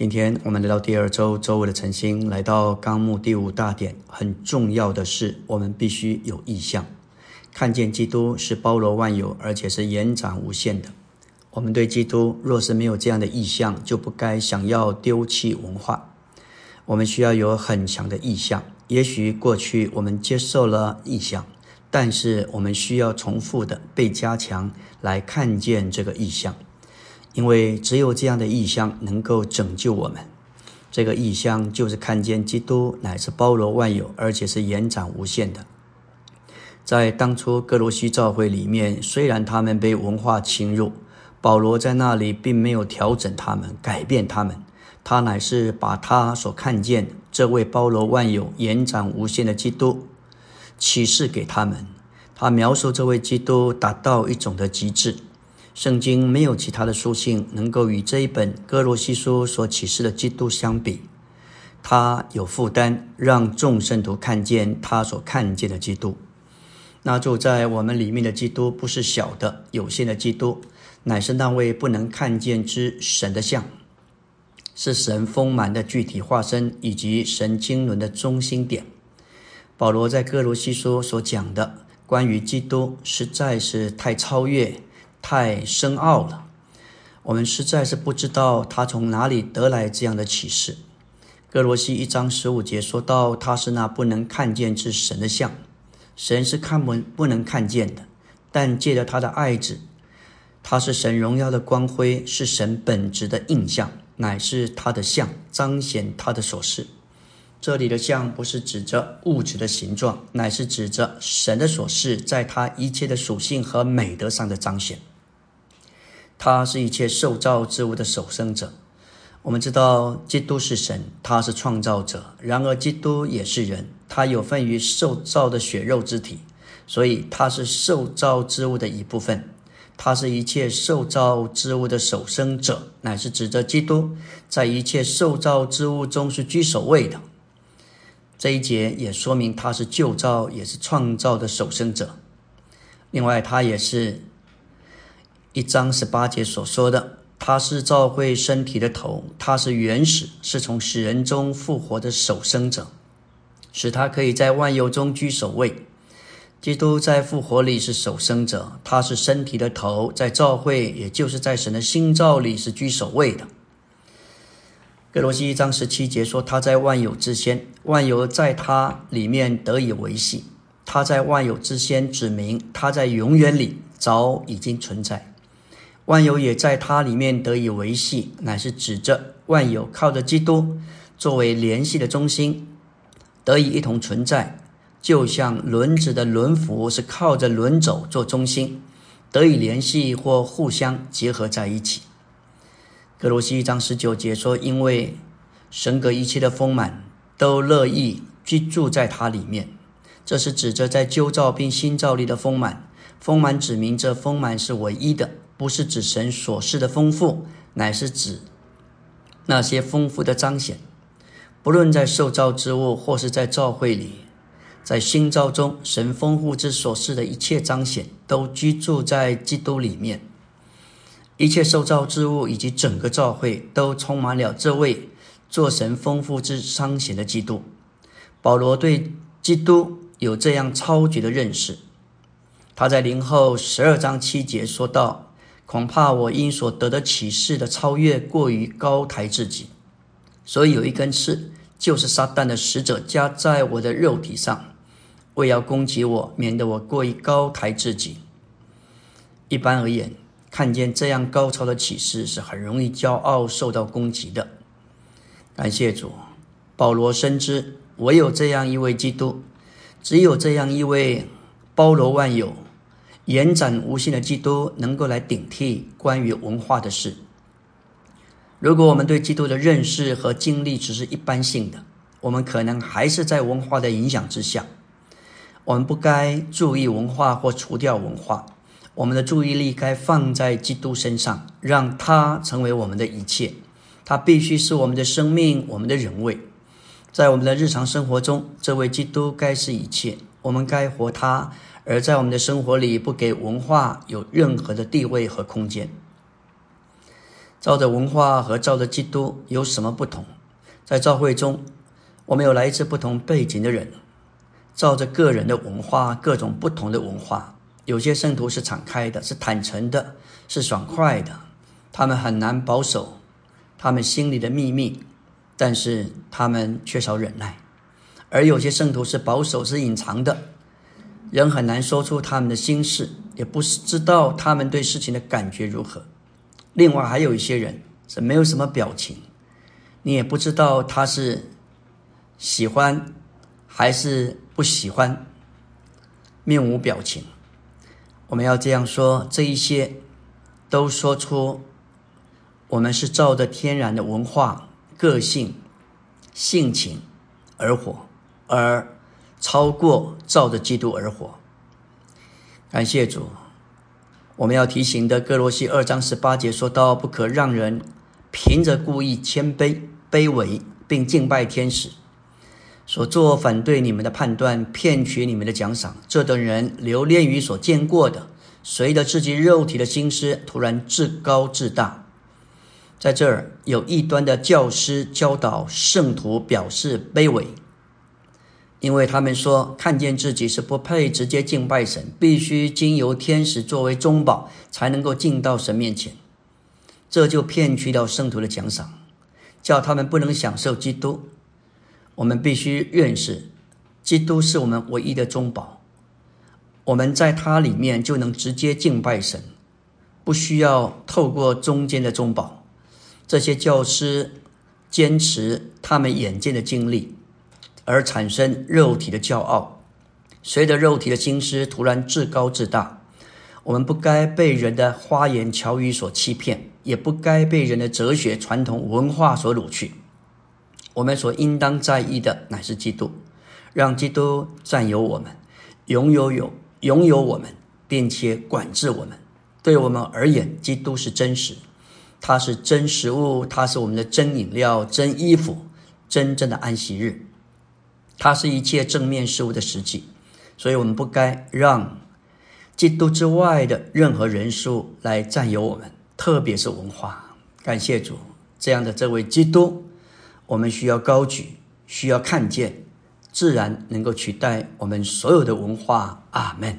今天我们来到第二周周五的晨星，来到纲目第五大点。很重要的是，我们必须有意向，看见基督是包罗万有，而且是延展无限的。我们对基督若是没有这样的意向，就不该想要丢弃文化。我们需要有很强的意向。也许过去我们接受了意向，但是我们需要重复的被加强来看见这个意向。因为只有这样的意象能够拯救我们，这个意象就是看见基督乃是包罗万有，而且是延展无限的。在当初哥罗西教会里面，虽然他们被文化侵入，保罗在那里并没有调整他们、改变他们，他乃是把他所看见这位包罗万有、延展无限的基督启示给他们。他描述这位基督达到一种的极致。圣经没有其他的书信能够与这一本哥罗西书所启示的基督相比，他有负担让众圣徒看见他所看见的基督。那住在我们里面的基督不是小的、有限的基督，乃是那位不能看见之神的像，是神丰满的具体化身以及神经纶的中心点。保罗在哥罗西书所讲的关于基督，实在是太超越。太深奥了，我们实在是不知道他从哪里得来这样的启示。哥罗西一章十五节说到，他是那不能看见之神的像，神是看不不能看见的，但借着他的爱子，他是神荣耀的光辉，是神本质的印象，乃是他的像，彰显他的所事。这里的像不是指着物质的形状，乃是指着神的所事，在他一切的属性和美德上的彰显。他是一切受造之物的守生者。我们知道，基督是神，他是创造者。然而，基督也是人，他有份于受造的血肉之体，所以他是受造之物的一部分。他是一切受造之物的守生者，乃是指着基督在一切受造之物中是居首位的。这一节也说明他是旧造，也是创造的守生者。另外，他也是。一章十八节所说的，他是教会身体的头，他是原始，是从死人中复活的守生者，使他可以在万有中居首位。基督在复活里是守生者，他是身体的头，在教会，也就是在神的心造里是居首位的。格罗西一章十七节说，他在万有之先，万有在他里面得以维系。他在万有之先指明，他在永远里早已经存在。万有也在它里面得以维系，乃是指着万有靠着基督作为联系的中心，得以一同存在，就像轮子的轮辐是靠着轮轴做中心，得以联系或互相结合在一起。格罗西一章十九节说：“因为神格一切的丰满都乐意居住在它里面。”这是指着在旧造并新造里的丰满，丰满指明这丰满是唯一的。不是指神所示的丰富，乃是指那些丰富的彰显。不论在受造之物，或是在教会里，在新造中，神丰富之所示的一切彰显，都居住在基督里面。一切受造之物以及整个教会，都充满了这位做神丰富之彰显的基督。保罗对基督有这样超绝的认识。他在灵后十二章七节说道。恐怕我因所得的启示的超越过于高抬自己，所以有一根刺，就是撒旦的使者加在我的肉体上，为要攻击我，免得我过于高抬自己。一般而言，看见这样高超的启示是很容易骄傲，受到攻击的。感谢主，保罗深知，唯有这样一位基督，只有这样一位包罗万有。延展无限的基督能够来顶替关于文化的事。如果我们对基督的认识和经历只是一般性的，我们可能还是在文化的影响之下。我们不该注意文化或除掉文化，我们的注意力该放在基督身上，让他成为我们的一切。他必须是我们的生命，我们的人位。在我们的日常生活中，这位基督该是一切。我们该活他。而在我们的生活里，不给文化有任何的地位和空间。照着文化和照着基督有什么不同？在教会中，我们有来自不同背景的人，照着个人的文化，各种不同的文化。有些圣徒是敞开的，是坦诚的，是爽快的，他们很难保守他们心里的秘密，但是他们缺少忍耐；而有些圣徒是保守，是隐藏的，人很难说出他们的心事，也不是知道他们对事情的感觉如何。另外还有一些人是没有什么表情，你也不知道他是喜欢还是不喜欢，面无表情。我们要这样说：这一些都说出我们是照着天然的文化、个性、性情而活，而超过照着基督而活。感谢主。我们要提醒的，哥罗西二章十八节说到：“不可让人凭着故意谦卑、卑微，并敬拜天使，所做反对你们的判断，骗取你们的奖赏。这等人留恋于所见过的，随着自己肉体的心思，突然自高自大。在这儿有异端的教师教导圣徒，表示卑微。”因为他们说，看见自己是不配直接敬拜神，必须经由天使作为中保，才能够进到神面前。这就骗取了圣徒的奖赏，叫他们不能享受基督。我们必须认识，基督是我们唯一的中保，我们在他里面就能直接敬拜神，不需要透过中间的中保。这些教师坚持他们眼见的经历。而产生肉体的骄傲，随着肉体的心思突然自高自大。我们不该被人的花言巧语所欺骗，也不该被人的哲学传统文化所掳去。我们所应当在意的乃是基督，让基督占有我们，拥有有拥有我们，并且管制我们。对我们而言，基督是真实，他是真食物，他是我们的真饮料、真衣服、真正的安息日。它是一切正面事物的实际，所以我们不该让基督之外的任何人数来占有我们，特别是文化。感谢主，这样的这位基督，我们需要高举，需要看见，自然能够取代我们所有的文化。阿门。